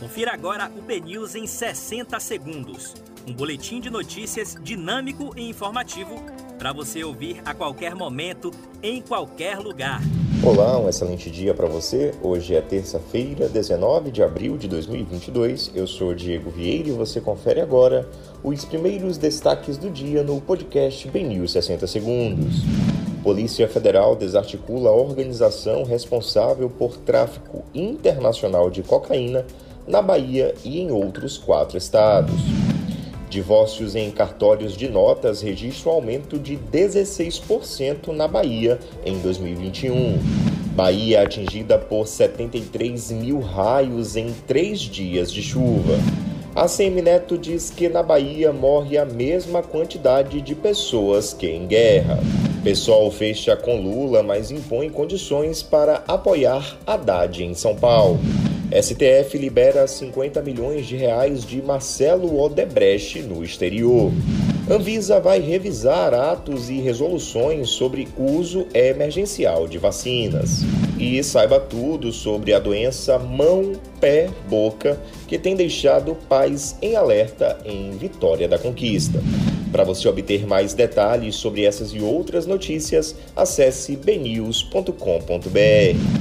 Confira agora o BNews em 60 segundos. Um boletim de notícias dinâmico e informativo para você ouvir a qualquer momento, em qualquer lugar. Olá, um excelente dia para você. Hoje é terça-feira, 19 de abril de 2022. Eu sou Diego Vieira e você confere agora os primeiros destaques do dia no podcast BNews 60 segundos. Polícia Federal desarticula a organização responsável por tráfico internacional de cocaína na Bahia e em outros quatro estados. Divórcios em cartórios de notas registram aumento de 16% na Bahia em 2021. Bahia atingida por 73 mil raios em três dias de chuva. A Semineto diz que na Bahia morre a mesma quantidade de pessoas que em guerra. Pessoal fecha com Lula, mas impõe condições para apoiar Haddad em São Paulo. STF libera 50 milhões de reais de Marcelo Odebrecht no exterior. Anvisa vai revisar atos e resoluções sobre uso emergencial de vacinas. E saiba tudo sobre a doença mão, pé, boca, que tem deixado pais em alerta em Vitória da Conquista. Para você obter mais detalhes sobre essas e outras notícias, acesse bnews.com.br.